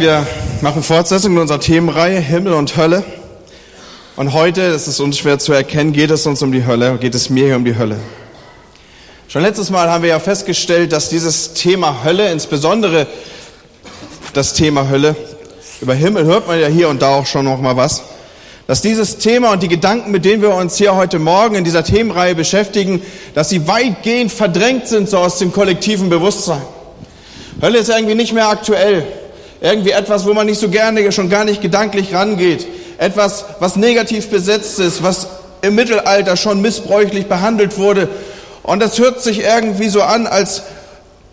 Wir machen Fortsetzung in unserer Themenreihe Himmel und Hölle. Und heute, das ist uns schwer zu erkennen, geht es uns um die Hölle, geht es mir hier um die Hölle. Schon letztes Mal haben wir ja festgestellt, dass dieses Thema Hölle, insbesondere das Thema Hölle, über Himmel hört man ja hier und da auch schon noch mal was, dass dieses Thema und die Gedanken, mit denen wir uns hier heute Morgen in dieser Themenreihe beschäftigen, dass sie weitgehend verdrängt sind so aus dem kollektiven Bewusstsein. Hölle ist irgendwie nicht mehr aktuell. Irgendwie etwas, wo man nicht so gerne, schon gar nicht gedanklich rangeht. Etwas, was negativ besetzt ist, was im Mittelalter schon missbräuchlich behandelt wurde. Und das hört sich irgendwie so an, als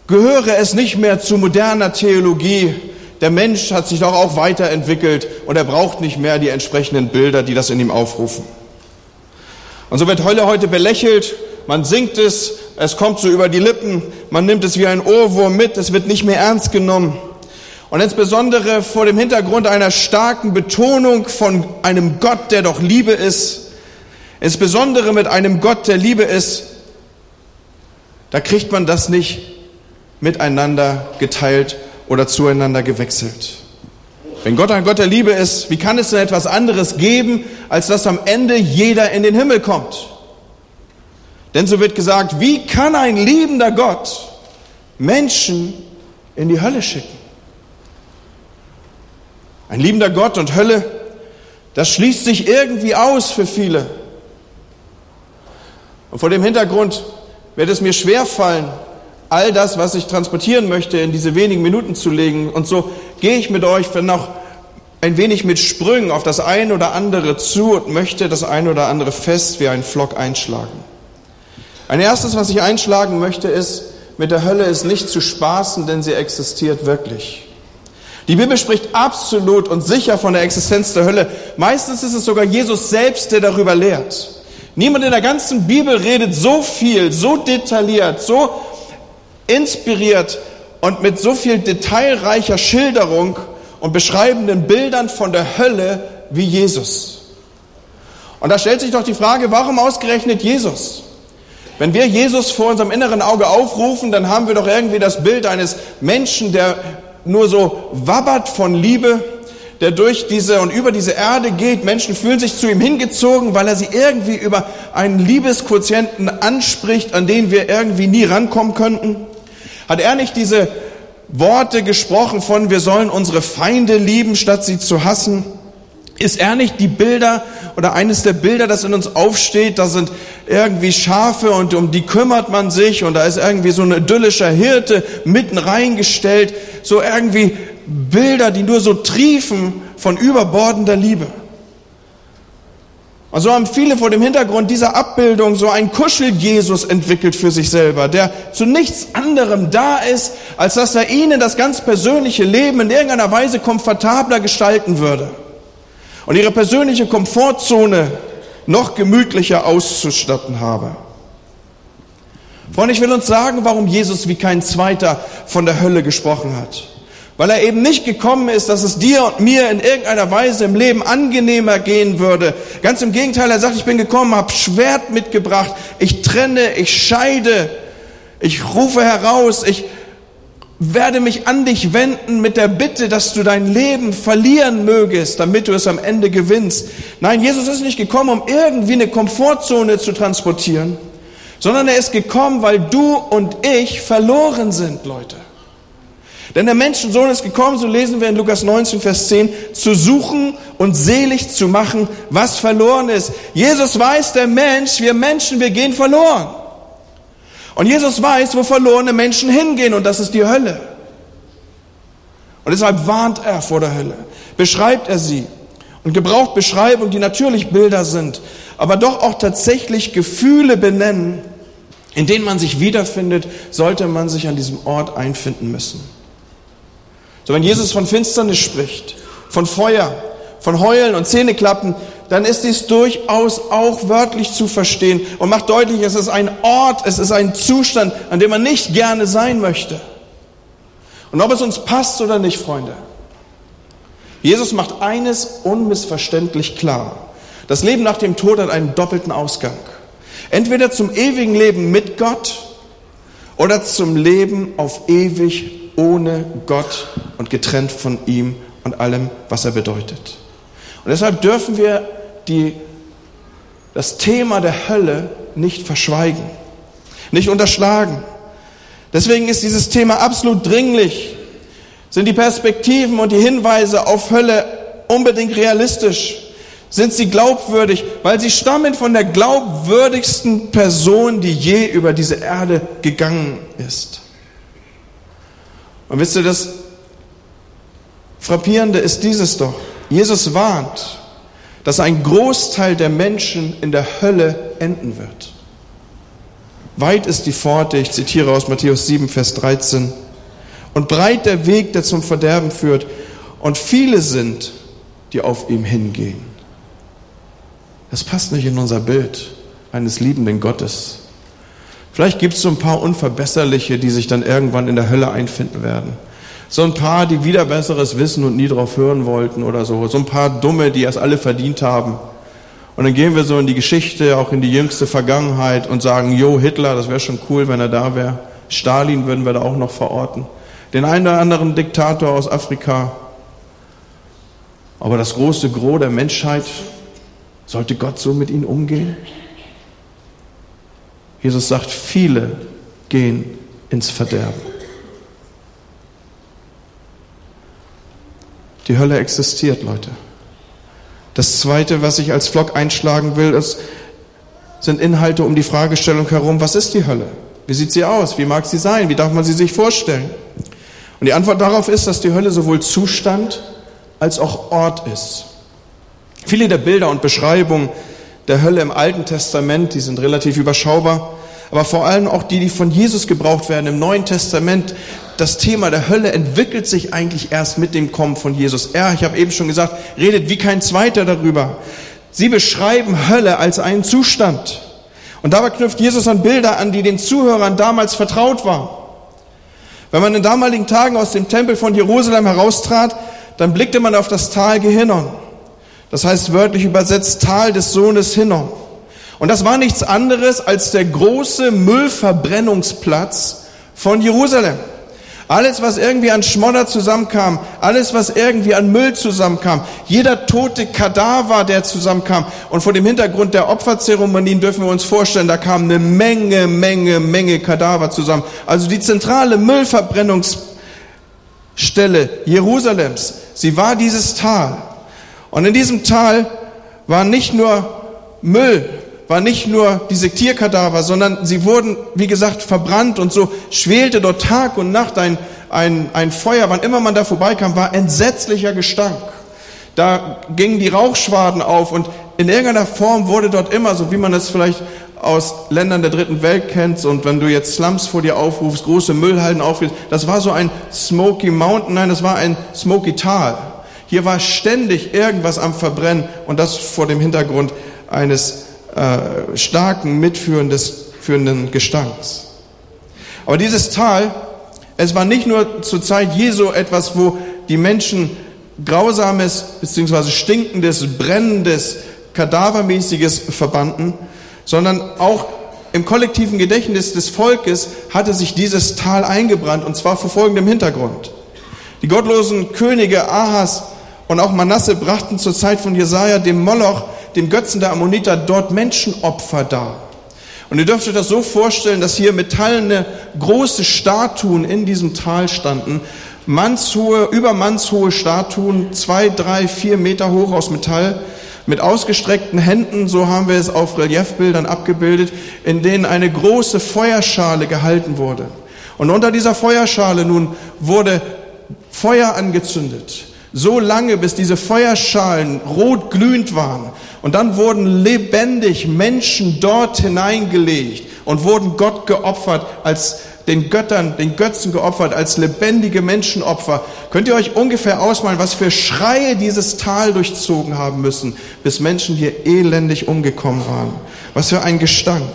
gehöre es nicht mehr zu moderner Theologie. Der Mensch hat sich doch auch weiterentwickelt und er braucht nicht mehr die entsprechenden Bilder, die das in ihm aufrufen. Und so wird Hölle heute belächelt, man singt es, es kommt so über die Lippen, man nimmt es wie ein Ohrwurm mit, es wird nicht mehr ernst genommen. Und insbesondere vor dem Hintergrund einer starken Betonung von einem Gott, der doch Liebe ist, insbesondere mit einem Gott, der Liebe ist, da kriegt man das nicht miteinander geteilt oder zueinander gewechselt. Wenn Gott ein Gott der Liebe ist, wie kann es denn etwas anderes geben, als dass am Ende jeder in den Himmel kommt? Denn so wird gesagt, wie kann ein liebender Gott Menschen in die Hölle schicken? Ein liebender Gott und Hölle, das schließt sich irgendwie aus für viele. Und vor dem Hintergrund wird es mir schwer fallen, all das, was ich transportieren möchte, in diese wenigen Minuten zu legen. Und so gehe ich mit euch, wenn auch ein wenig mit Sprüngen auf das eine oder andere zu und möchte das eine oder andere fest wie ein Flock einschlagen. Ein erstes, was ich einschlagen möchte, ist, mit der Hölle ist nicht zu spaßen, denn sie existiert wirklich. Die Bibel spricht absolut und sicher von der Existenz der Hölle. Meistens ist es sogar Jesus selbst, der darüber lehrt. Niemand in der ganzen Bibel redet so viel, so detailliert, so inspiriert und mit so viel detailreicher Schilderung und beschreibenden Bildern von der Hölle wie Jesus. Und da stellt sich doch die Frage, warum ausgerechnet Jesus? Wenn wir Jesus vor unserem inneren Auge aufrufen, dann haben wir doch irgendwie das Bild eines Menschen, der nur so wabbert von Liebe, der durch diese und über diese Erde geht. Menschen fühlen sich zu ihm hingezogen, weil er sie irgendwie über einen Liebesquotienten anspricht, an den wir irgendwie nie rankommen könnten. Hat er nicht diese Worte gesprochen von, wir sollen unsere Feinde lieben, statt sie zu hassen? Ist er nicht die Bilder oder eines der Bilder, das in uns aufsteht? Da sind irgendwie Schafe und um die kümmert man sich und da ist irgendwie so ein idyllischer Hirte mitten reingestellt. So irgendwie Bilder, die nur so triefen von überbordender Liebe. Und so haben viele vor dem Hintergrund dieser Abbildung so einen Kuschel-Jesus entwickelt für sich selber, der zu nichts anderem da ist, als dass er ihnen das ganz persönliche Leben in irgendeiner Weise komfortabler gestalten würde und ihre persönliche Komfortzone noch gemütlicher auszustatten habe. Freunde, ich will uns sagen, warum Jesus wie kein zweiter von der Hölle gesprochen hat. Weil er eben nicht gekommen ist, dass es dir und mir in irgendeiner Weise im Leben angenehmer gehen würde. Ganz im Gegenteil, er sagt, ich bin gekommen, habe Schwert mitgebracht, ich trenne, ich scheide, ich rufe heraus, ich werde mich an dich wenden mit der Bitte, dass du dein Leben verlieren mögest, damit du es am Ende gewinnst. Nein, Jesus ist nicht gekommen, um irgendwie eine Komfortzone zu transportieren, sondern er ist gekommen, weil du und ich verloren sind, Leute. Denn der Menschensohn ist gekommen, so lesen wir in Lukas 19, Vers 10, zu suchen und selig zu machen, was verloren ist. Jesus weiß, der Mensch, wir Menschen, wir gehen verloren. Und Jesus weiß, wo verlorene Menschen hingehen und das ist die Hölle. Und deshalb warnt er vor der Hölle, beschreibt er sie und gebraucht Beschreibungen, die natürlich Bilder sind, aber doch auch tatsächlich Gefühle benennen, in denen man sich wiederfindet, sollte man sich an diesem Ort einfinden müssen. So, wenn Jesus von Finsternis spricht, von Feuer, von Heulen und Zähneklappen, dann ist dies durchaus auch wörtlich zu verstehen und macht deutlich, es ist ein Ort, es ist ein Zustand, an dem man nicht gerne sein möchte. Und ob es uns passt oder nicht, Freunde, Jesus macht eines unmissverständlich klar. Das Leben nach dem Tod hat einen doppelten Ausgang. Entweder zum ewigen Leben mit Gott oder zum Leben auf ewig ohne Gott und getrennt von ihm und allem, was er bedeutet. Und deshalb dürfen wir die, das Thema der Hölle nicht verschweigen, nicht unterschlagen. Deswegen ist dieses Thema absolut dringlich, sind die Perspektiven und die Hinweise auf Hölle unbedingt realistisch. Sind sie glaubwürdig, weil sie stammen von der glaubwürdigsten Person, die je über diese Erde gegangen ist. Und wisst ihr, das Frappierende ist dieses doch. Jesus warnt, dass ein Großteil der Menschen in der Hölle enden wird. Weit ist die Pforte, ich zitiere aus Matthäus 7, Vers 13, und breit der Weg, der zum Verderben führt, und viele sind, die auf ihm hingehen. Das passt nicht in unser Bild eines liebenden Gottes. Vielleicht gibt es so ein paar Unverbesserliche, die sich dann irgendwann in der Hölle einfinden werden. So ein paar, die wieder Besseres wissen und nie drauf hören wollten oder so. So ein paar Dumme, die es alle verdient haben. Und dann gehen wir so in die Geschichte, auch in die jüngste Vergangenheit und sagen, Jo, Hitler, das wäre schon cool, wenn er da wäre. Stalin würden wir da auch noch verorten. Den einen oder anderen Diktator aus Afrika. Aber das große Gros der Menschheit, sollte Gott so mit ihnen umgehen? Jesus sagt, viele gehen ins Verderben. Die Hölle existiert, Leute. Das Zweite, was ich als Vlog einschlagen will, ist, sind Inhalte um die Fragestellung herum, was ist die Hölle? Wie sieht sie aus? Wie mag sie sein? Wie darf man sie sich vorstellen? Und die Antwort darauf ist, dass die Hölle sowohl Zustand als auch Ort ist. Viele der Bilder und Beschreibungen der Hölle im Alten Testament, die sind relativ überschaubar, aber vor allem auch die, die von Jesus gebraucht werden im Neuen Testament, das Thema der Hölle entwickelt sich eigentlich erst mit dem Kommen von Jesus. Er, ich habe eben schon gesagt, redet wie kein zweiter darüber. Sie beschreiben Hölle als einen Zustand. Und dabei knüpft Jesus an Bilder an, die den Zuhörern damals vertraut waren. Wenn man in damaligen Tagen aus dem Tempel von Jerusalem heraustrat, dann blickte man auf das Tal Gehinnom. Das heißt wörtlich übersetzt Tal des Sohnes Hinnom. Und das war nichts anderes als der große Müllverbrennungsplatz von Jerusalem. Alles, was irgendwie an Schmodder zusammenkam, alles, was irgendwie an Müll zusammenkam, jeder tote Kadaver, der zusammenkam. Und vor dem Hintergrund der Opferzeremonien dürfen wir uns vorstellen, da kam eine Menge, Menge, Menge Kadaver zusammen. Also die zentrale Müllverbrennungsstelle Jerusalems, sie war dieses Tal. Und in diesem Tal war nicht nur Müll, war nicht nur diese Tierkadaver, sondern sie wurden, wie gesagt, verbrannt und so schwelte dort Tag und Nacht ein, ein, ein Feuer. Wann immer man da vorbeikam, war entsetzlicher Gestank. Da gingen die Rauchschwaden auf und in irgendeiner Form wurde dort immer, so wie man es vielleicht aus Ländern der dritten Welt kennt und wenn du jetzt Slums vor dir aufrufst, große Müllhalden aufrufst, das war so ein Smoky Mountain, nein, das war ein Smoky Tal. Hier war ständig irgendwas am Verbrennen und das vor dem Hintergrund eines äh, starken, mitführenden Gestanks. Aber dieses Tal, es war nicht nur zur Zeit Jesu etwas, wo die Menschen grausames bzw. stinkendes, brennendes, kadavermäßiges verbanden, sondern auch im kollektiven Gedächtnis des Volkes hatte sich dieses Tal eingebrannt und zwar vor folgendem Hintergrund. Die gottlosen Könige Ahas und auch Manasse brachten zur Zeit von Jesaja dem Moloch dem Götzen der Ammoniter, dort Menschenopfer dar. Und ihr dürft euch das so vorstellen, dass hier metallene große Statuen in diesem Tal standen. Mannshohe, übermannshohe Statuen, zwei, drei, vier Meter hoch aus Metall, mit ausgestreckten Händen, so haben wir es auf Reliefbildern abgebildet, in denen eine große Feuerschale gehalten wurde. Und unter dieser Feuerschale nun wurde Feuer angezündet so lange, bis diese Feuerschalen rot glühend waren. Und dann wurden lebendig Menschen dort hineingelegt und wurden Gott geopfert als den Göttern, den Götzen geopfert, als lebendige Menschenopfer. Könnt ihr euch ungefähr ausmalen, was für Schreie dieses Tal durchzogen haben müssen, bis Menschen hier elendig umgekommen waren? Was für ein Gestank.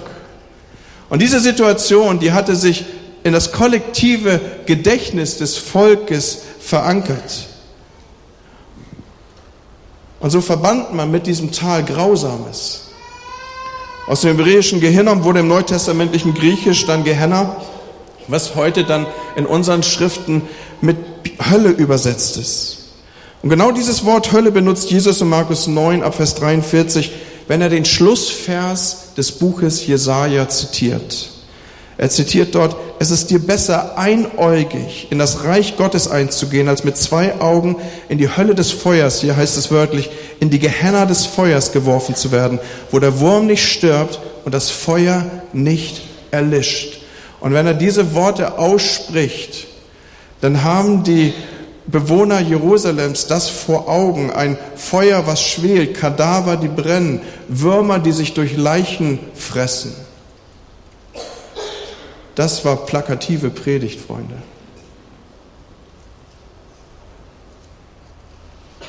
Und diese Situation, die hatte sich in das kollektive Gedächtnis des Volkes verankert. Und so verband man mit diesem Tal Grausames. Aus dem hebräischen Gehinnom wurde im neutestamentlichen Griechisch dann Gehenna. was heute dann in unseren Schriften mit Hölle übersetzt ist. Und genau dieses Wort Hölle benutzt Jesus in Markus 9 ab Vers 43, wenn er den Schlussvers des Buches Jesaja zitiert. Er zitiert dort, es ist dir besser, einäugig in das Reich Gottes einzugehen, als mit zwei Augen in die Hölle des Feuers, hier heißt es wörtlich, in die Gehenna des Feuers geworfen zu werden, wo der Wurm nicht stirbt und das Feuer nicht erlischt. Und wenn er diese Worte ausspricht, dann haben die Bewohner Jerusalems das vor Augen, ein Feuer, was schwelt, Kadaver, die brennen, Würmer, die sich durch Leichen fressen. Das war plakative Predigt, Freunde.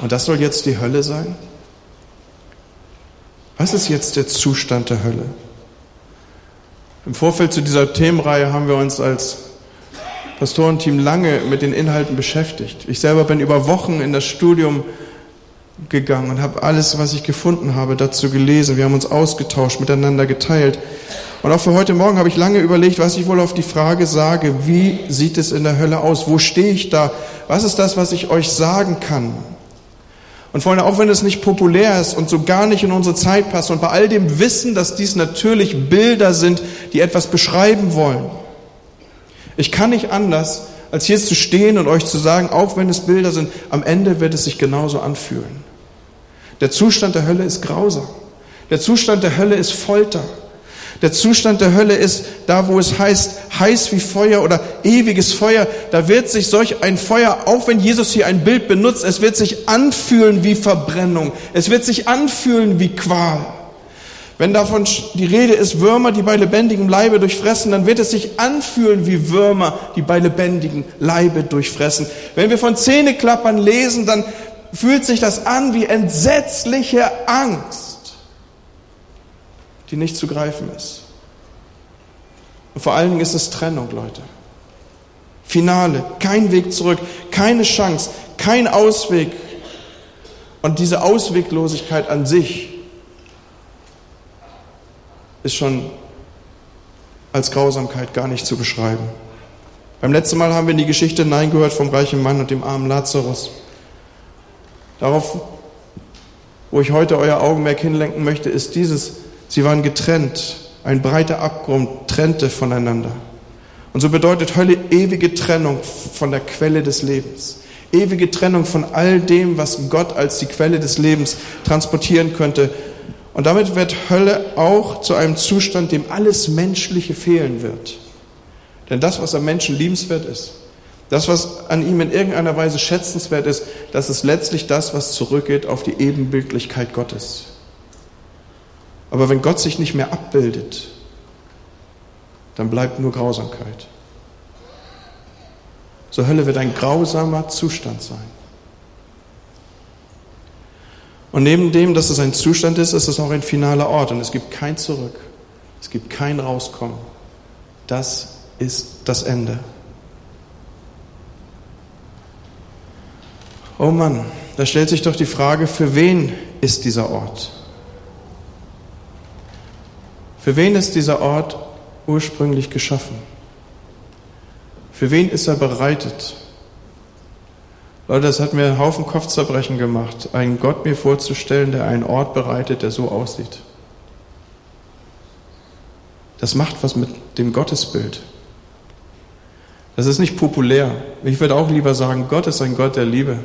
Und das soll jetzt die Hölle sein? Was ist jetzt der Zustand der Hölle? Im Vorfeld zu dieser Themenreihe haben wir uns als Pastorenteam lange mit den Inhalten beschäftigt. Ich selber bin über Wochen in das Studium gegangen und habe alles, was ich gefunden habe, dazu gelesen. Wir haben uns ausgetauscht, miteinander geteilt. Und auch für heute Morgen habe ich lange überlegt, was ich wohl auf die Frage sage, wie sieht es in der Hölle aus? Wo stehe ich da? Was ist das, was ich euch sagen kann? Und Freunde, auch wenn es nicht populär ist und so gar nicht in unsere Zeit passt und bei all dem Wissen, dass dies natürlich Bilder sind, die etwas beschreiben wollen, ich kann nicht anders, als hier zu stehen und euch zu sagen, auch wenn es Bilder sind, am Ende wird es sich genauso anfühlen. Der Zustand der Hölle ist grausam. Der Zustand der Hölle ist Folter. Der Zustand der Hölle ist da, wo es heißt, heiß wie Feuer oder ewiges Feuer. Da wird sich solch ein Feuer, auch wenn Jesus hier ein Bild benutzt, es wird sich anfühlen wie Verbrennung. Es wird sich anfühlen wie Qual. Wenn davon die Rede ist, Würmer, die bei lebendigem Leibe durchfressen, dann wird es sich anfühlen wie Würmer, die bei lebendigem Leibe durchfressen. Wenn wir von Zähneklappern lesen, dann fühlt sich das an wie entsetzliche Angst die nicht zu greifen ist. Und vor allen Dingen ist es Trennung, Leute. Finale, kein Weg zurück, keine Chance, kein Ausweg. Und diese Ausweglosigkeit an sich ist schon als Grausamkeit gar nicht zu beschreiben. Beim letzten Mal haben wir in die Geschichte Nein gehört vom reichen Mann und dem armen Lazarus. Darauf, wo ich heute euer Augenmerk hinlenken möchte, ist dieses Sie waren getrennt. Ein breiter Abgrund trennte voneinander. Und so bedeutet Hölle ewige Trennung von der Quelle des Lebens. Ewige Trennung von all dem, was Gott als die Quelle des Lebens transportieren könnte. Und damit wird Hölle auch zu einem Zustand, dem alles Menschliche fehlen wird. Denn das, was am Menschen liebenswert ist, das, was an ihm in irgendeiner Weise schätzenswert ist, das ist letztlich das, was zurückgeht auf die Ebenbildlichkeit Gottes. Aber wenn Gott sich nicht mehr abbildet, dann bleibt nur Grausamkeit. So Hölle wird ein grausamer Zustand sein. Und neben dem, dass es ein Zustand ist, ist es auch ein finaler Ort und es gibt kein Zurück. Es gibt kein Rauskommen. Das ist das Ende. Oh Mann, da stellt sich doch die Frage, für wen ist dieser Ort? Für wen ist dieser Ort ursprünglich geschaffen? Für wen ist er bereitet? Leute, das hat mir einen Haufen Kopfzerbrechen gemacht, einen Gott mir vorzustellen, der einen Ort bereitet, der so aussieht. Das macht was mit dem Gottesbild. Das ist nicht populär. Ich würde auch lieber sagen, Gott ist ein Gott der Liebe.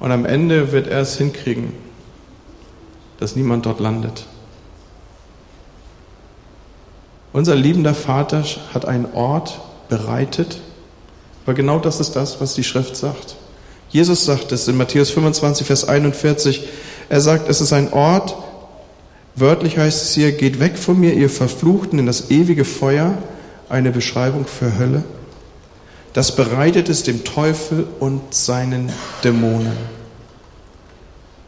Und am Ende wird er es hinkriegen, dass niemand dort landet. Unser liebender Vater hat einen Ort bereitet, aber genau das ist das, was die Schrift sagt. Jesus sagt es in Matthäus 25, Vers 41. Er sagt, es ist ein Ort, wörtlich heißt es hier, geht weg von mir, ihr Verfluchten, in das ewige Feuer, eine Beschreibung für Hölle. Das bereitet es dem Teufel und seinen Dämonen.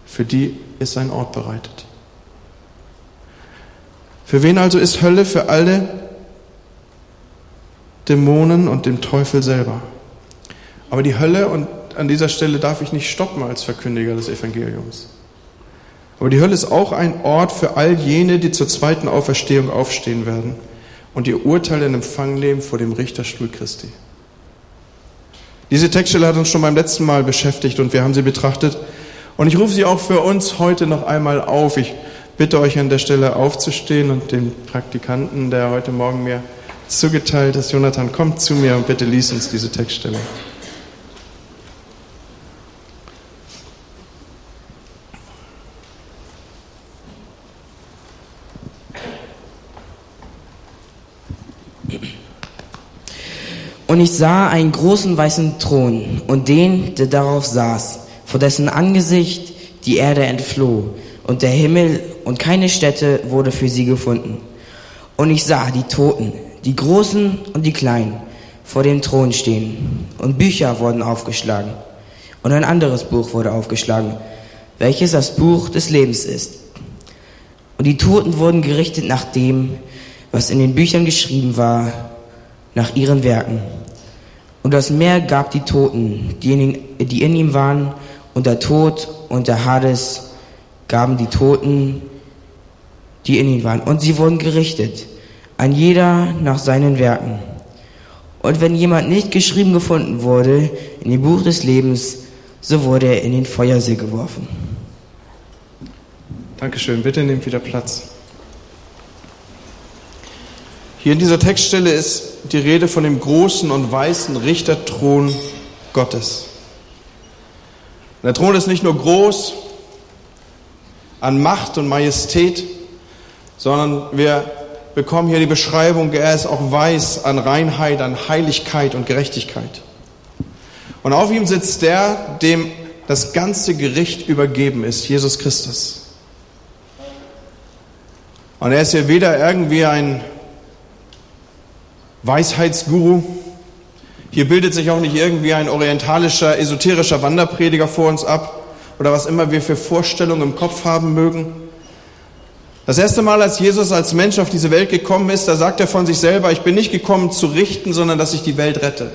Für die ist ein Ort bereitet. Für wen also ist Hölle? Für alle Dämonen und dem Teufel selber. Aber die Hölle, und an dieser Stelle darf ich nicht stoppen als Verkündiger des Evangeliums. Aber die Hölle ist auch ein Ort für all jene, die zur zweiten Auferstehung aufstehen werden und ihr Urteil in Empfang nehmen vor dem Richterstuhl Christi. Diese Textstelle hat uns schon beim letzten Mal beschäftigt und wir haben sie betrachtet. Und ich rufe sie auch für uns heute noch einmal auf. Ich bitte euch an der Stelle aufzustehen und den Praktikanten, der heute Morgen mir zugeteilt ist, Jonathan, kommt zu mir und bitte lies uns diese Textstelle. Und ich sah einen großen weißen Thron und den, der darauf saß, vor dessen Angesicht die Erde entfloh und der Himmel und keine Stätte wurde für sie gefunden. Und ich sah die Toten, die Großen und die Kleinen, vor dem Thron stehen. Und Bücher wurden aufgeschlagen. Und ein anderes Buch wurde aufgeschlagen, welches das Buch des Lebens ist. Und die Toten wurden gerichtet nach dem, was in den Büchern geschrieben war, nach ihren Werken. Und das Meer gab die Toten, die in, die in ihm waren, und der Tod und der Hades gaben die Toten, die in ihm waren. Und sie wurden gerichtet, ein jeder nach seinen Werken. Und wenn jemand nicht geschrieben gefunden wurde in dem Buch des Lebens, so wurde er in den Feuersee geworfen. Dankeschön. Bitte nehmt wieder Platz. Hier in dieser Textstelle ist die Rede von dem großen und weißen Richterthron Gottes. Der Thron ist nicht nur groß an Macht und Majestät, sondern wir bekommen hier die Beschreibung, er ist auch weiß an Reinheit, an Heiligkeit und Gerechtigkeit. Und auf ihm sitzt der, dem das ganze Gericht übergeben ist, Jesus Christus. Und er ist hier weder irgendwie ein Weisheitsguru. Hier bildet sich auch nicht irgendwie ein orientalischer, esoterischer Wanderprediger vor uns ab oder was immer wir für Vorstellungen im Kopf haben mögen. Das erste Mal, als Jesus als Mensch auf diese Welt gekommen ist, da sagt er von sich selber, ich bin nicht gekommen zu richten, sondern dass ich die Welt rette.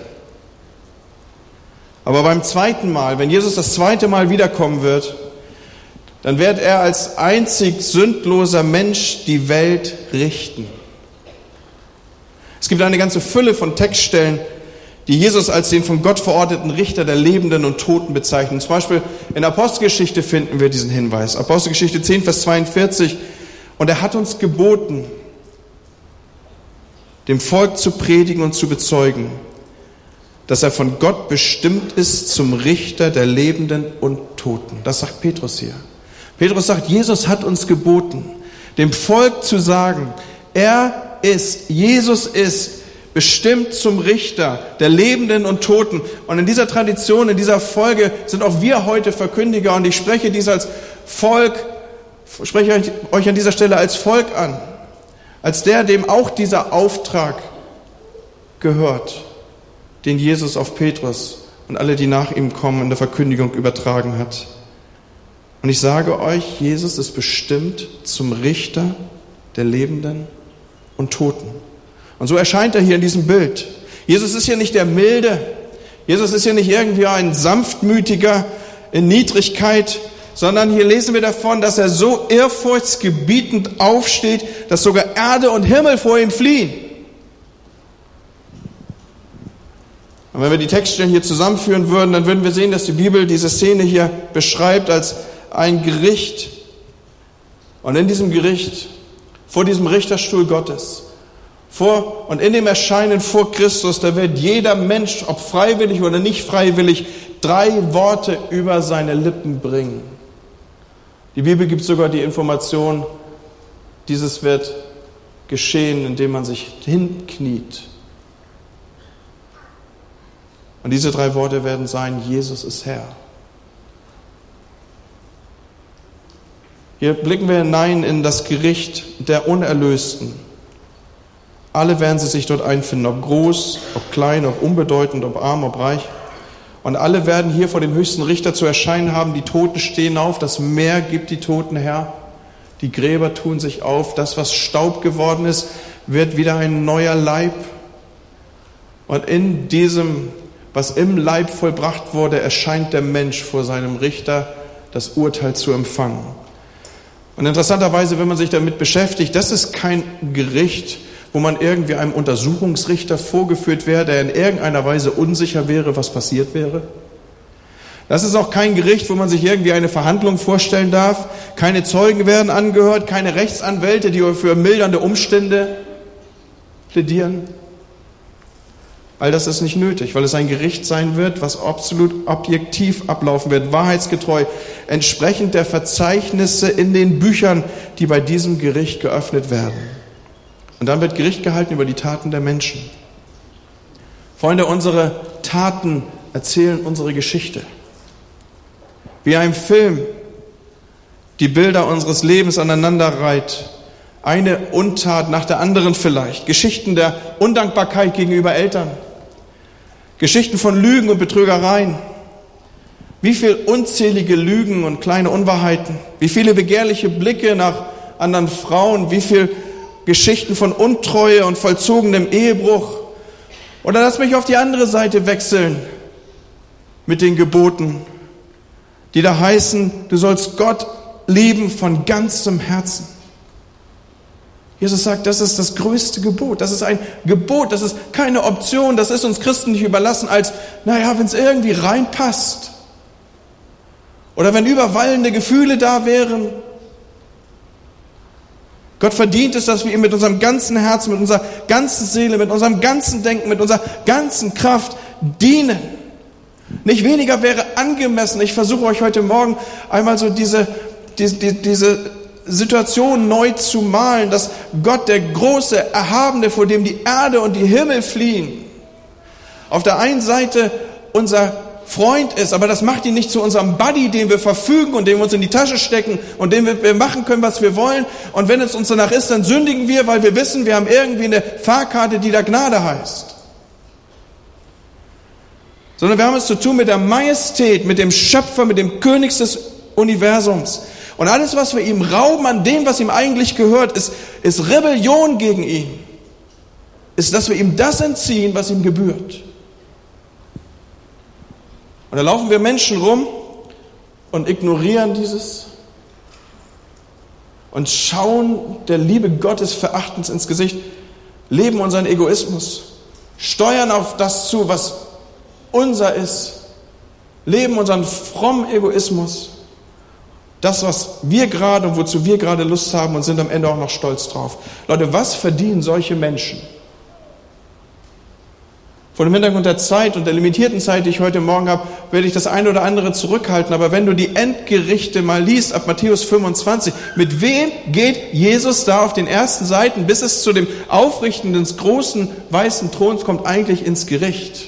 Aber beim zweiten Mal, wenn Jesus das zweite Mal wiederkommen wird, dann wird er als einzig sündloser Mensch die Welt richten. Es gibt eine ganze Fülle von Textstellen, die Jesus als den von Gott verordneten Richter der Lebenden und Toten bezeichnen. Zum Beispiel in Apostelgeschichte finden wir diesen Hinweis. Apostelgeschichte 10, Vers 42. Und er hat uns geboten, dem Volk zu predigen und zu bezeugen, dass er von Gott bestimmt ist zum Richter der Lebenden und Toten. Das sagt Petrus hier. Petrus sagt, Jesus hat uns geboten, dem Volk zu sagen, er ist, Jesus ist bestimmt zum Richter der Lebenden und Toten. Und in dieser Tradition, in dieser Folge sind auch wir heute Verkündiger und ich spreche dies als Volk, spreche euch an dieser Stelle als Volk an, als der, dem auch dieser Auftrag gehört, den Jesus auf Petrus und alle, die nach ihm kommen, in der Verkündigung übertragen hat. Und ich sage euch, Jesus ist bestimmt zum Richter der Lebenden und Toten. Und so erscheint er hier in diesem Bild. Jesus ist hier nicht der Milde, Jesus ist hier nicht irgendwie ein sanftmütiger in Niedrigkeit, sondern hier lesen wir davon, dass er so ehrfurchtsgebietend aufsteht, dass sogar Erde und Himmel vor ihm fliehen. Und wenn wir die Textstellen hier zusammenführen würden, dann würden wir sehen, dass die Bibel diese Szene hier beschreibt als ein Gericht. Und in diesem Gericht vor diesem Richterstuhl Gottes, vor und in dem Erscheinen vor Christus, da wird jeder Mensch, ob freiwillig oder nicht freiwillig, drei Worte über seine Lippen bringen. Die Bibel gibt sogar die Information, dieses wird geschehen, indem man sich hinkniet. Und diese drei Worte werden sein, Jesus ist Herr. Hier blicken wir hinein in das Gericht der Unerlösten. Alle werden sie sich dort einfinden, ob groß, ob klein, ob unbedeutend, ob arm, ob reich. Und alle werden hier vor dem höchsten Richter zu erscheinen haben. Die Toten stehen auf, das Meer gibt die Toten her. Die Gräber tun sich auf. Das, was Staub geworden ist, wird wieder ein neuer Leib. Und in diesem, was im Leib vollbracht wurde, erscheint der Mensch vor seinem Richter, das Urteil zu empfangen. Und interessanterweise, wenn man sich damit beschäftigt, das ist kein Gericht, wo man irgendwie einem Untersuchungsrichter vorgeführt wäre, der in irgendeiner Weise unsicher wäre, was passiert wäre. Das ist auch kein Gericht, wo man sich irgendwie eine Verhandlung vorstellen darf. Keine Zeugen werden angehört, keine Rechtsanwälte, die für mildernde Umstände plädieren. All das ist nicht nötig, weil es ein Gericht sein wird, was absolut objektiv ablaufen wird, wahrheitsgetreu, entsprechend der Verzeichnisse in den Büchern, die bei diesem Gericht geöffnet werden. Und dann wird Gericht gehalten über die Taten der Menschen. Freunde, unsere Taten erzählen unsere Geschichte. Wie ein Film die Bilder unseres Lebens aneinander reiht. Eine Untat nach der anderen vielleicht. Geschichten der Undankbarkeit gegenüber Eltern. Geschichten von Lügen und Betrügereien. Wie viel unzählige Lügen und kleine Unwahrheiten. Wie viele begehrliche Blicke nach anderen Frauen. Wie viel Geschichten von Untreue und vollzogenem Ehebruch. Oder lass mich auf die andere Seite wechseln mit den Geboten die da heißen, du sollst Gott lieben von ganzem Herzen. Jesus sagt, das ist das größte Gebot. Das ist ein Gebot, das ist keine Option, das ist uns Christen nicht überlassen als, naja, wenn es irgendwie reinpasst. Oder wenn überwallende Gefühle da wären. Gott verdient es, dass wir ihm mit unserem ganzen Herzen, mit unserer ganzen Seele, mit unserem ganzen Denken, mit unserer ganzen Kraft dienen. Nicht weniger wäre angemessen. Ich versuche euch heute Morgen einmal so diese, diese, diese Situation neu zu malen, dass Gott, der große, erhabene, vor dem die Erde und die Himmel fliehen, auf der einen Seite unser Freund ist, aber das macht ihn nicht zu unserem Buddy, den wir verfügen und den wir uns in die Tasche stecken und den wir, wir machen können, was wir wollen. Und wenn es uns danach ist, dann sündigen wir, weil wir wissen, wir haben irgendwie eine Fahrkarte, die da Gnade heißt sondern wir haben es zu tun mit der Majestät, mit dem Schöpfer, mit dem König des Universums. Und alles, was wir ihm rauben an dem, was ihm eigentlich gehört, ist, ist Rebellion gegen ihn. Ist, dass wir ihm das entziehen, was ihm gebührt. Und da laufen wir Menschen rum und ignorieren dieses und schauen der Liebe Gottes verachtens ins Gesicht, leben unseren Egoismus, steuern auf das zu, was unser ist, leben unseren frommen Egoismus, das, was wir gerade und wozu wir gerade Lust haben und sind am Ende auch noch stolz drauf. Leute, was verdienen solche Menschen? Vor dem Hintergrund der Zeit und der limitierten Zeit, die ich heute Morgen habe, werde ich das eine oder andere zurückhalten. Aber wenn du die Endgerichte mal liest, ab Matthäus 25, mit wem geht Jesus da auf den ersten Seiten, bis es zu dem Aufrichten des großen weißen Throns kommt, eigentlich ins Gericht?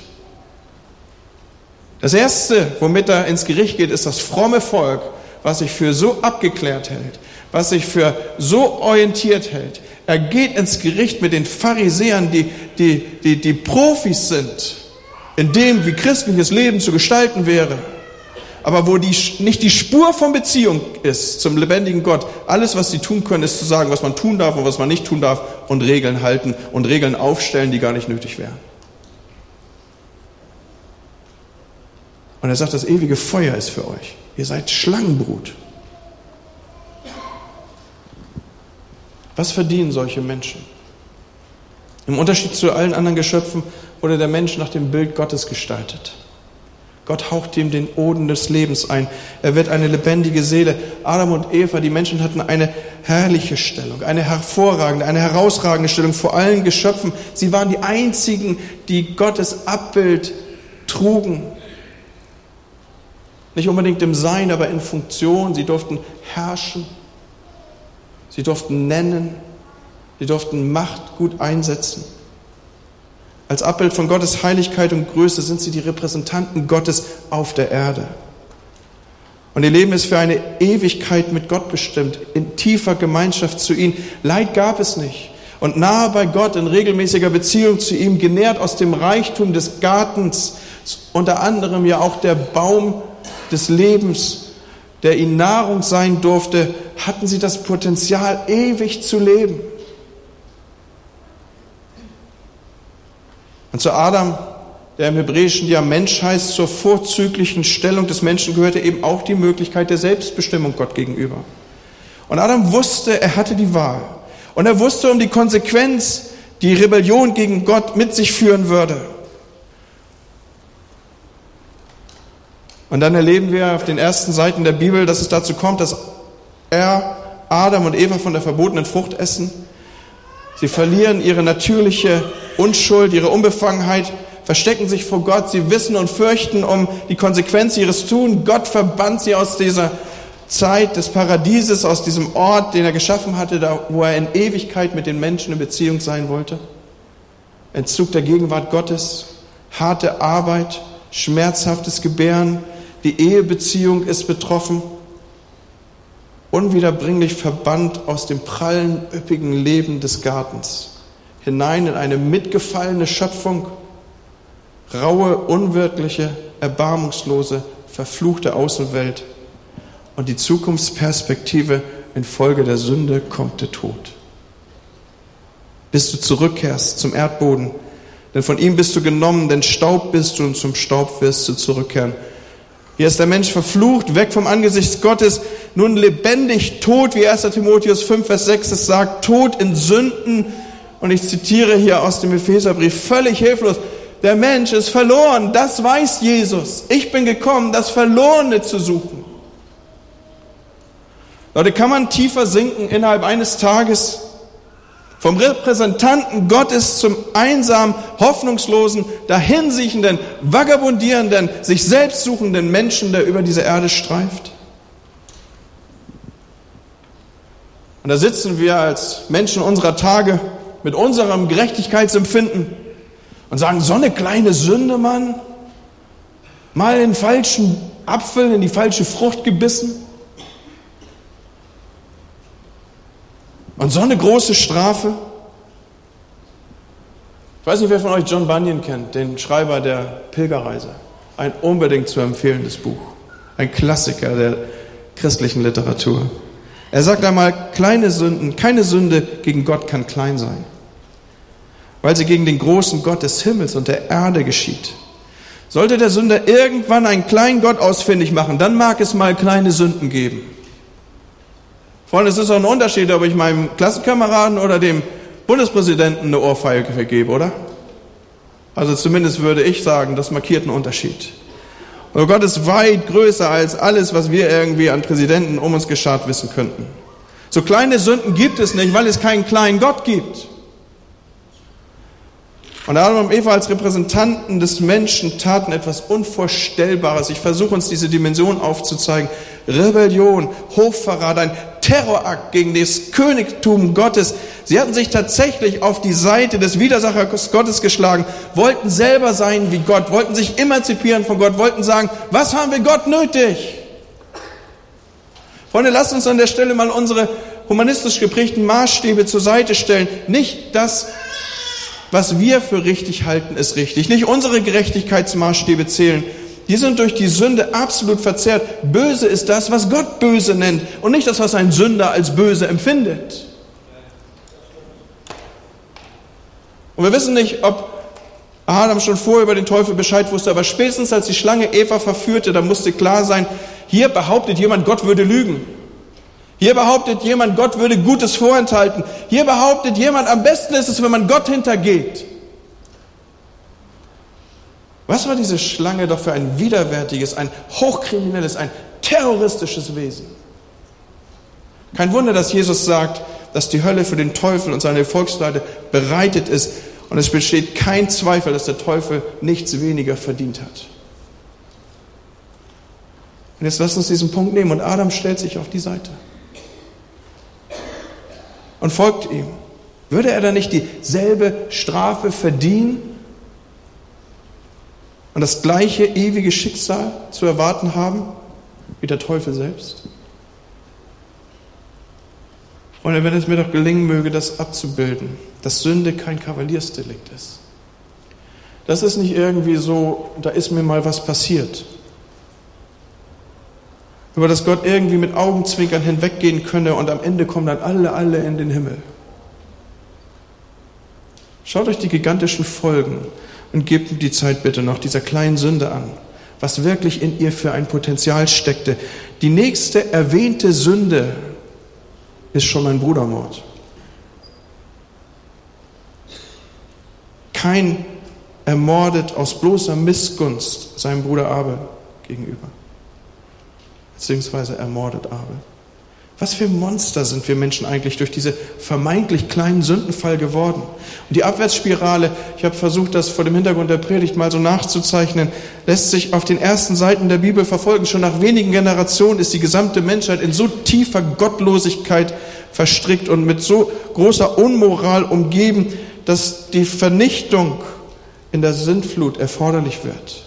Das Erste, womit er ins Gericht geht, ist das fromme Volk, was sich für so abgeklärt hält, was sich für so orientiert hält. Er geht ins Gericht mit den Pharisäern, die, die, die, die Profis sind, in dem, wie christliches Leben zu gestalten wäre. Aber wo die, nicht die Spur von Beziehung ist zum lebendigen Gott. Alles, was sie tun können, ist zu sagen, was man tun darf und was man nicht tun darf und Regeln halten und Regeln aufstellen, die gar nicht nötig wären. Und er sagt, das ewige Feuer ist für euch. Ihr seid Schlangenbrut. Was verdienen solche Menschen? Im Unterschied zu allen anderen Geschöpfen wurde der Mensch nach dem Bild Gottes gestaltet. Gott haucht ihm den Oden des Lebens ein. Er wird eine lebendige Seele. Adam und Eva, die Menschen hatten eine herrliche Stellung, eine hervorragende, eine herausragende Stellung vor allen Geschöpfen. Sie waren die einzigen, die Gottes Abbild trugen. Nicht unbedingt im Sein, aber in Funktion. Sie durften herrschen. Sie durften nennen. Sie durften Macht gut einsetzen. Als Abbild von Gottes Heiligkeit und Größe sind sie die Repräsentanten Gottes auf der Erde. Und ihr Leben ist für eine Ewigkeit mit Gott bestimmt, in tiefer Gemeinschaft zu ihm. Leid gab es nicht. Und nahe bei Gott, in regelmäßiger Beziehung zu ihm, genährt aus dem Reichtum des Gartens, unter anderem ja auch der Baum des Lebens, der ihnen Nahrung sein durfte, hatten sie das Potenzial, ewig zu leben. Und zu Adam, der im Hebräischen ja Mensch heißt, zur vorzüglichen Stellung des Menschen gehörte eben auch die Möglichkeit der Selbstbestimmung Gott gegenüber. Und Adam wusste, er hatte die Wahl. Und er wusste um die Konsequenz, die Rebellion gegen Gott mit sich führen würde. Und dann erleben wir auf den ersten Seiten der Bibel, dass es dazu kommt, dass er, Adam und Eva von der verbotenen Frucht essen. Sie verlieren ihre natürliche Unschuld, ihre Unbefangenheit, verstecken sich vor Gott. Sie wissen und fürchten um die Konsequenz ihres Tun. Gott verbannt sie aus dieser Zeit des Paradieses, aus diesem Ort, den er geschaffen hatte, da, wo er in Ewigkeit mit den Menschen in Beziehung sein wollte. Entzug der Gegenwart Gottes, harte Arbeit, schmerzhaftes Gebären, die Ehebeziehung ist betroffen, unwiederbringlich verbannt aus dem prallen, üppigen Leben des Gartens hinein in eine mitgefallene Schöpfung, raue, unwirkliche, erbarmungslose, verfluchte Außenwelt und die Zukunftsperspektive infolge der Sünde kommt der Tod. Bis du zurückkehrst zum Erdboden, denn von ihm bist du genommen, denn Staub bist du und zum Staub wirst du zurückkehren. Hier ist der Mensch verflucht, weg vom Angesicht Gottes, nun lebendig tot, wie 1. Timotheus 5, Vers 6 es sagt, tot in Sünden. Und ich zitiere hier aus dem Epheserbrief, völlig hilflos. Der Mensch ist verloren, das weiß Jesus. Ich bin gekommen, das Verlorene zu suchen. Leute, kann man tiefer sinken innerhalb eines Tages? Vom Repräsentanten Gottes zum einsamen, hoffnungslosen, dahinsiechenden, vagabundierenden, sich selbst suchenden Menschen, der über diese Erde streift? Und da sitzen wir als Menschen unserer Tage mit unserem Gerechtigkeitsempfinden und sagen, so eine kleine Sünde, Mann, mal den falschen Apfel, in die falsche Frucht gebissen. Und so eine große Strafe. Ich weiß nicht, wer von euch John Bunyan kennt, den Schreiber der Pilgerreise. Ein unbedingt zu empfehlendes Buch. Ein Klassiker der christlichen Literatur. Er sagt einmal, kleine Sünden, keine Sünde gegen Gott kann klein sein, weil sie gegen den großen Gott des Himmels und der Erde geschieht. Sollte der Sünder irgendwann einen kleinen Gott ausfindig machen, dann mag es mal kleine Sünden geben. Freunde, es ist auch ein Unterschied, ob ich meinem Klassenkameraden oder dem Bundespräsidenten eine Ohrfeige vergebe, oder? Also zumindest würde ich sagen, das markiert einen Unterschied. Und Gott ist weit größer als alles, was wir irgendwie an Präsidenten um uns geschart wissen könnten. So kleine Sünden gibt es nicht, weil es keinen kleinen Gott gibt. Und Adam und Eva als Repräsentanten des Menschen taten etwas Unvorstellbares. Ich versuche uns diese Dimension aufzuzeigen. Rebellion, Hochverrat, ein Terrorakt gegen das Königtum Gottes. Sie hatten sich tatsächlich auf die Seite des Widersachers Gottes geschlagen, wollten selber sein wie Gott, wollten sich emanzipieren von Gott, wollten sagen, was haben wir Gott nötig? Freunde, lasst uns an der Stelle mal unsere humanistisch geprägten Maßstäbe zur Seite stellen. Nicht das, was wir für richtig halten, ist richtig. Nicht unsere Gerechtigkeitsmaßstäbe zählen. Die sind durch die Sünde absolut verzerrt. Böse ist das, was Gott böse nennt und nicht das, was ein Sünder als böse empfindet. Und wir wissen nicht, ob Adam schon vorher über den Teufel Bescheid wusste, aber spätestens als die Schlange Eva verführte, da musste klar sein, hier behauptet jemand, Gott würde lügen. Hier behauptet jemand, Gott würde Gutes vorenthalten. Hier behauptet jemand, am besten ist es, wenn man Gott hintergeht. Was war diese Schlange doch für ein widerwärtiges, ein hochkriminelles, ein terroristisches Wesen? Kein Wunder, dass Jesus sagt, dass die Hölle für den Teufel und seine Volksleute bereitet ist. Und es besteht kein Zweifel, dass der Teufel nichts weniger verdient hat. Und jetzt lass uns diesen Punkt nehmen. Und Adam stellt sich auf die Seite und folgt ihm. Würde er dann nicht dieselbe Strafe verdienen und das gleiche ewige Schicksal zu erwarten haben wie der Teufel selbst? Und wenn es mir doch gelingen möge, das abzubilden, dass Sünde kein Kavaliersdelikt ist. Das ist nicht irgendwie so, da ist mir mal was passiert über das Gott irgendwie mit Augenzwinkern hinweggehen könne und am Ende kommen dann alle, alle in den Himmel. Schaut euch die gigantischen Folgen und gebt ihm die Zeit bitte noch dieser kleinen Sünde an, was wirklich in ihr für ein Potenzial steckte. Die nächste erwähnte Sünde ist schon ein Brudermord. Kain ermordet aus bloßer Missgunst seinem Bruder Abel gegenüber. Beziehungsweise ermordet Abel. Was für Monster sind wir Menschen eigentlich durch diese vermeintlich kleinen Sündenfall geworden? Und die Abwärtsspirale, ich habe versucht, das vor dem Hintergrund der Predigt mal so nachzuzeichnen, lässt sich auf den ersten Seiten der Bibel verfolgen. Schon nach wenigen Generationen ist die gesamte Menschheit in so tiefer Gottlosigkeit verstrickt und mit so großer Unmoral umgeben, dass die Vernichtung in der Sintflut erforderlich wird.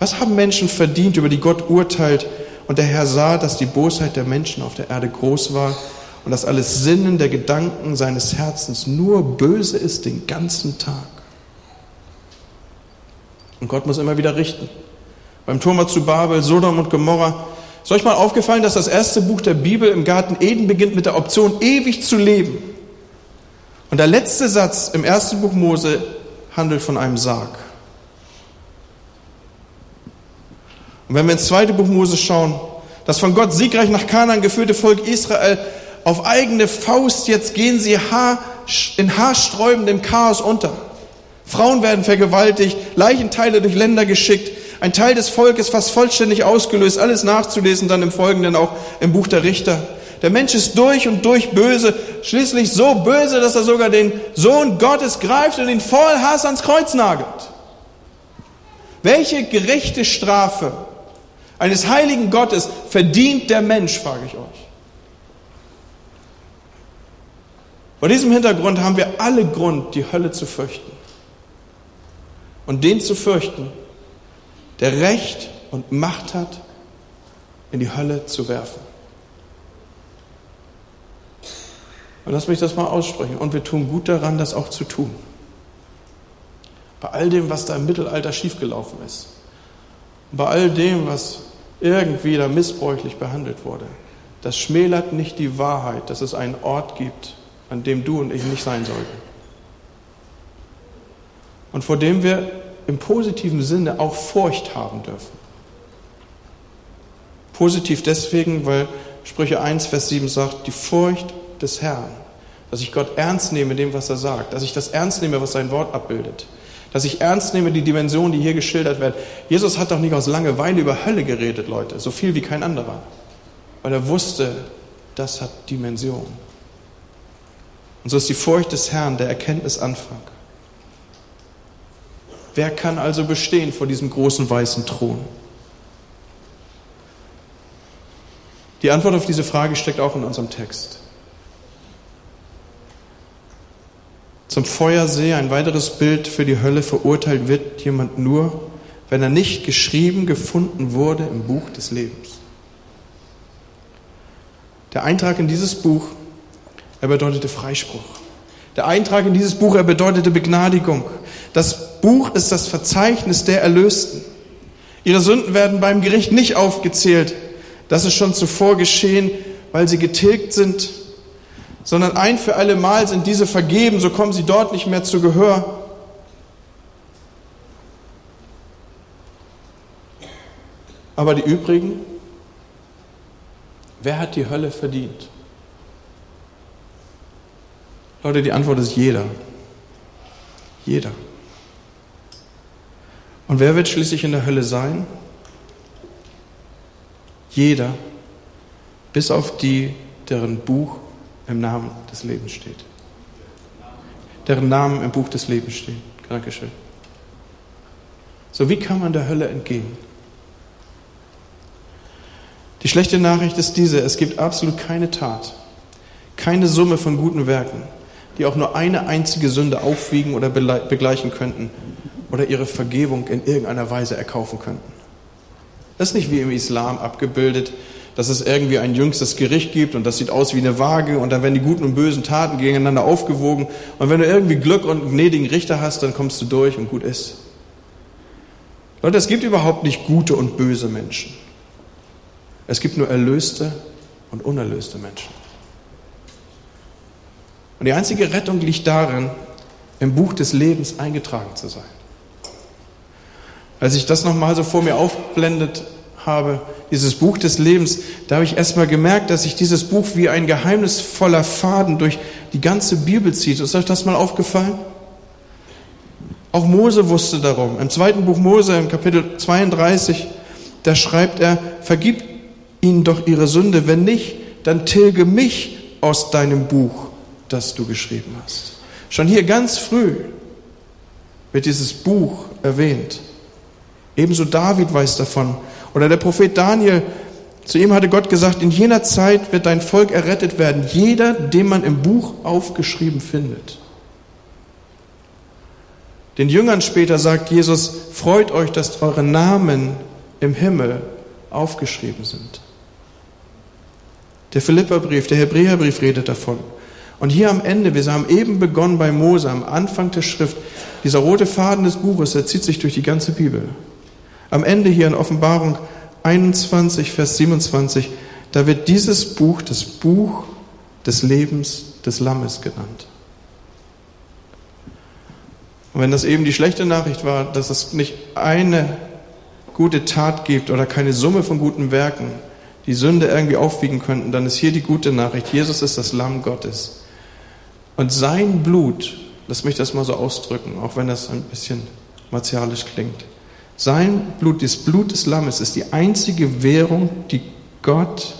Was haben Menschen verdient, über die Gott urteilt? Und der Herr sah, dass die Bosheit der Menschen auf der Erde groß war und dass alles Sinnen der Gedanken seines Herzens nur böse ist den ganzen Tag. Und Gott muss immer wieder richten. Beim Turm zu Babel, Sodom und Gomorra. Ist euch mal aufgefallen, dass das erste Buch der Bibel im Garten Eden beginnt mit der Option, ewig zu leben? Und der letzte Satz im ersten Buch Mose handelt von einem Sarg. Und wenn wir ins zweite Buch Mose schauen, das von Gott siegreich nach Kanaan geführte Volk Israel auf eigene Faust, jetzt gehen sie in haarsträubendem Chaos unter. Frauen werden vergewaltigt, Leichenteile durch Länder geschickt, ein Teil des Volkes fast vollständig ausgelöst, alles nachzulesen dann im Folgenden auch im Buch der Richter. Der Mensch ist durch und durch böse, schließlich so böse, dass er sogar den Sohn Gottes greift und ihn voll Hass ans Kreuz nagelt. Welche gerechte Strafe eines heiligen Gottes verdient der Mensch, frage ich euch. Vor diesem Hintergrund haben wir alle Grund, die Hölle zu fürchten. Und den zu fürchten, der Recht und Macht hat, in die Hölle zu werfen. Und lass mich das mal aussprechen. Und wir tun gut daran, das auch zu tun. Bei all dem, was da im Mittelalter schiefgelaufen ist. Bei all dem, was irgendwie da missbräuchlich behandelt wurde. Das schmälert nicht die Wahrheit, dass es einen Ort gibt, an dem du und ich nicht sein sollten. Und vor dem wir im positiven Sinne auch Furcht haben dürfen. Positiv deswegen, weil Sprüche 1, Vers 7 sagt, die Furcht des Herrn, dass ich Gott ernst nehme, dem, was er sagt, dass ich das ernst nehme, was sein Wort abbildet, dass ich ernst nehme die Dimensionen, die hier geschildert werden. Jesus hat doch nicht aus Langeweile über Hölle geredet, Leute, so viel wie kein anderer, weil er wusste, das hat Dimension. Und so ist die Furcht des Herrn der Erkenntnisanfang. Wer kann also bestehen vor diesem großen weißen Thron? Die Antwort auf diese Frage steckt auch in unserem Text. Zum Feuersee, ein weiteres Bild für die Hölle, verurteilt wird jemand nur, wenn er nicht geschrieben gefunden wurde im Buch des Lebens. Der Eintrag in dieses Buch, er bedeutete Freispruch. Der Eintrag in dieses Buch, er bedeutete Begnadigung. Das Buch ist das Verzeichnis der Erlösten. Ihre Sünden werden beim Gericht nicht aufgezählt. Das ist schon zuvor geschehen, weil sie getilgt sind sondern ein für alle Mal sind diese vergeben, so kommen sie dort nicht mehr zu Gehör. Aber die übrigen, wer hat die Hölle verdient? Leute, die Antwort ist jeder. Jeder. Und wer wird schließlich in der Hölle sein? Jeder, bis auf die, deren Buch im Namen des Lebens steht. Deren Namen im Buch des Lebens stehen. Dankeschön. So, wie kann man der Hölle entgehen? Die schlechte Nachricht ist diese, es gibt absolut keine Tat, keine Summe von guten Werken, die auch nur eine einzige Sünde aufwiegen oder begleichen könnten oder ihre Vergebung in irgendeiner Weise erkaufen könnten. Das ist nicht wie im Islam abgebildet, dass es irgendwie ein jüngstes Gericht gibt und das sieht aus wie eine Waage und dann werden die guten und bösen Taten gegeneinander aufgewogen und wenn du irgendwie Glück und einen gnädigen Richter hast, dann kommst du durch und gut ist. Leute, es gibt überhaupt nicht gute und böse Menschen. Es gibt nur erlöste und unerlöste Menschen. Und die einzige Rettung liegt darin, im Buch des Lebens eingetragen zu sein. Als ich das nochmal so vor mir aufblendet habe, dieses Buch des Lebens, da habe ich erstmal gemerkt, dass sich dieses Buch wie ein geheimnisvoller Faden durch die ganze Bibel zieht. Ist euch das mal aufgefallen? Auch Mose wusste darum. Im zweiten Buch Mose, im Kapitel 32, da schreibt er, vergib ihnen doch ihre Sünde, wenn nicht, dann tilge mich aus deinem Buch, das du geschrieben hast. Schon hier ganz früh wird dieses Buch erwähnt. Ebenso David weiß davon. Oder der Prophet Daniel, zu ihm hatte Gott gesagt, in jener Zeit wird dein Volk errettet werden, jeder, den man im Buch aufgeschrieben findet. Den Jüngern später sagt Jesus, freut euch, dass eure Namen im Himmel aufgeschrieben sind. Der Philipperbrief, der Hebräerbrief redet davon. Und hier am Ende, wir haben eben begonnen bei Mose, am Anfang der Schrift, dieser rote Faden des Buches, der zieht sich durch die ganze Bibel. Am Ende hier in Offenbarung 21, Vers 27, da wird dieses Buch das Buch des Lebens des Lammes genannt. Und wenn das eben die schlechte Nachricht war, dass es nicht eine gute Tat gibt oder keine Summe von guten Werken, die Sünde irgendwie aufwiegen könnten, dann ist hier die gute Nachricht. Jesus ist das Lamm Gottes. Und sein Blut, lass mich das mal so ausdrücken, auch wenn das ein bisschen martialisch klingt. Sein Blut, das Blut des Lammes, ist die einzige Währung, die Gott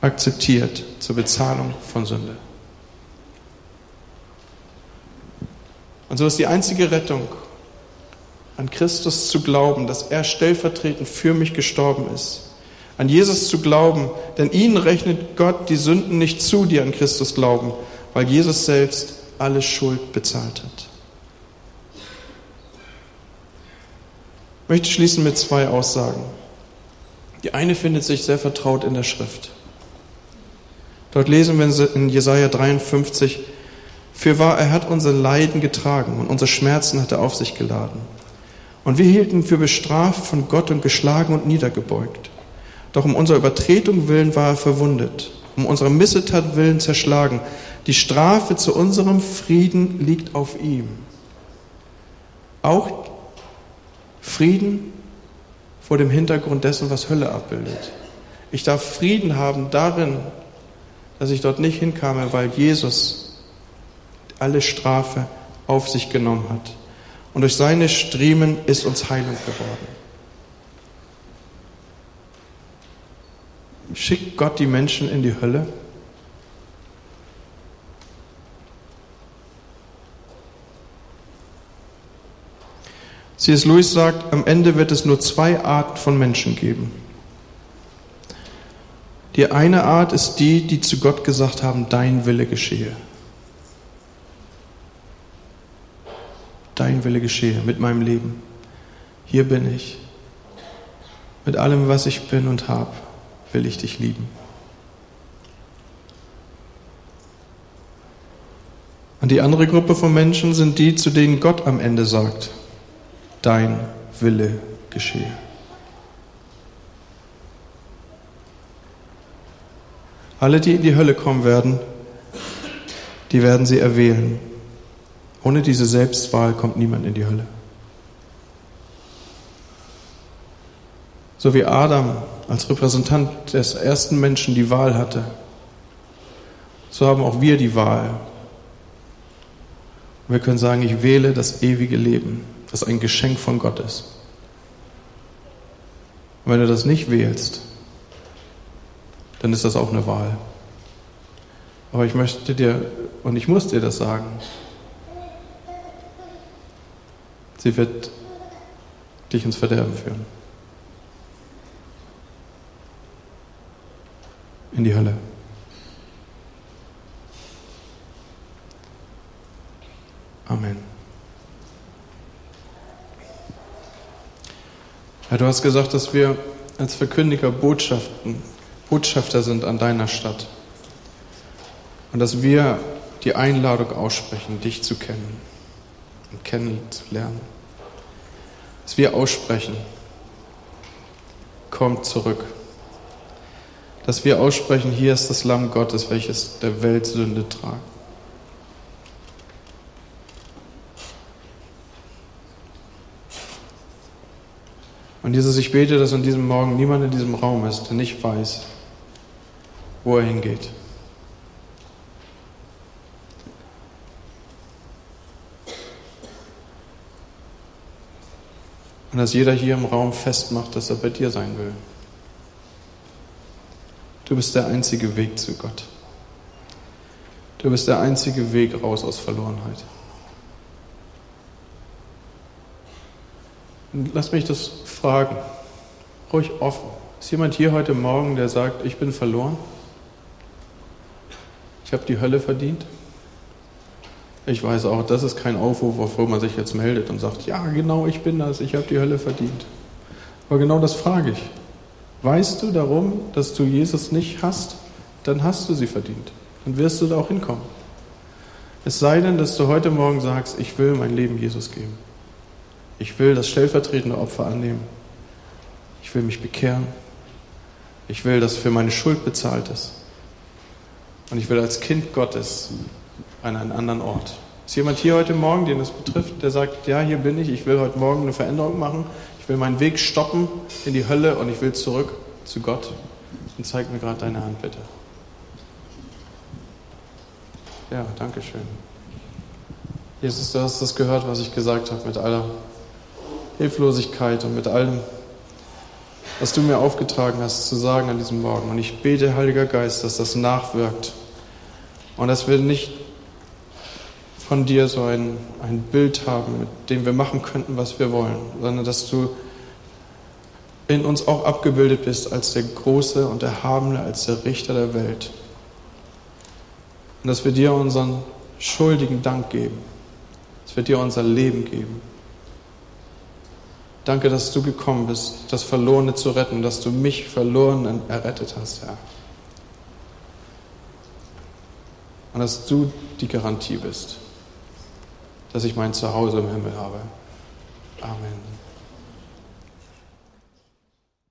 akzeptiert zur Bezahlung von Sünde. Und so ist die einzige Rettung, an Christus zu glauben, dass er stellvertretend für mich gestorben ist. An Jesus zu glauben, denn ihnen rechnet Gott die Sünden nicht zu, die an Christus glauben, weil Jesus selbst alle Schuld bezahlt hat. Ich möchte schließen mit zwei Aussagen. Die eine findet sich sehr vertraut in der Schrift. Dort lesen wir in Jesaja 53, für wahr, er hat unser Leiden getragen und unsere Schmerzen hat er auf sich geladen. Und wir hielten für bestraft von Gott und geschlagen und niedergebeugt. Doch um unserer Übertretung willen war er verwundet, um unserer Missetat willen zerschlagen. Die Strafe zu unserem Frieden liegt auf ihm. Auch Frieden vor dem Hintergrund dessen, was Hölle abbildet. Ich darf Frieden haben darin, dass ich dort nicht hinkam, weil Jesus alle Strafe auf sich genommen hat. Und durch seine Striemen ist uns Heilung geworden. Schickt Gott die Menschen in die Hölle? C.S. Lewis sagt, am Ende wird es nur zwei Arten von Menschen geben. Die eine Art ist die, die zu Gott gesagt haben, dein Wille geschehe. dein Wille geschehe mit meinem Leben. Hier bin ich. Mit allem, was ich bin und habe, will ich dich lieben. Und die andere Gruppe von Menschen sind die, zu denen Gott am Ende sagt, dein Wille geschehe. Alle, die in die Hölle kommen werden, die werden sie erwählen. Ohne diese Selbstwahl kommt niemand in die Hölle. So wie Adam als Repräsentant des ersten Menschen die Wahl hatte, so haben auch wir die Wahl. wir können sagen, ich wähle das ewige Leben, das ein Geschenk von Gott ist. Und wenn du das nicht wählst, dann ist das auch eine Wahl. Aber ich möchte dir, und ich muss dir das sagen, Sie wird dich ins Verderben führen. In die Hölle. Amen. Ja, du hast gesagt, dass wir als Verkündiger Botschaften, Botschafter sind an deiner Stadt. Und dass wir die Einladung aussprechen, dich zu kennen und kennenzulernen. Dass wir aussprechen, kommt zurück. Dass wir aussprechen, hier ist das Lamm Gottes, welches der Welt Sünde tragt. Und Jesus, ich bete, dass an diesem Morgen niemand in diesem Raum ist, der nicht weiß, wo er hingeht. Und dass jeder hier im Raum festmacht, dass er bei dir sein will. Du bist der einzige Weg zu Gott. Du bist der einzige Weg raus aus Verlorenheit. Lass mich das fragen, ruhig offen. Ist jemand hier heute Morgen, der sagt, ich bin verloren? Ich habe die Hölle verdient? Ich weiß auch, das ist kein Aufruf, wo man sich jetzt meldet und sagt, ja genau, ich bin das, ich habe die Hölle verdient. Aber genau das frage ich. Weißt du darum, dass du Jesus nicht hast, dann hast du sie verdient. Dann wirst du da auch hinkommen. Es sei denn, dass du heute Morgen sagst, ich will mein Leben Jesus geben. Ich will das stellvertretende Opfer annehmen. Ich will mich bekehren. Ich will, dass für meine Schuld bezahlt ist. Und ich will als Kind Gottes an einen anderen Ort. Ist jemand hier heute Morgen, den das betrifft, der sagt, ja, hier bin ich, ich will heute Morgen eine Veränderung machen, ich will meinen Weg stoppen in die Hölle und ich will zurück zu Gott. Und zeig mir gerade deine Hand, bitte. Ja, danke schön. Jesus, du hast das gehört, was ich gesagt habe, mit aller Hilflosigkeit und mit allem, was du mir aufgetragen hast zu sagen an diesem Morgen. Und ich bete, Heiliger Geist, dass das nachwirkt und dass wir nicht von dir so ein, ein Bild haben, mit dem wir machen könnten, was wir wollen, sondern dass du in uns auch abgebildet bist als der Große und Erhabene, als der Richter der Welt. Und dass wir dir unseren schuldigen Dank geben, dass wir dir unser Leben geben. Danke, dass du gekommen bist, das Verlorene zu retten, dass du mich Verlorenen errettet hast, Herr. Und dass du die Garantie bist, dass ich mein Zuhause im Himmel habe. Amen.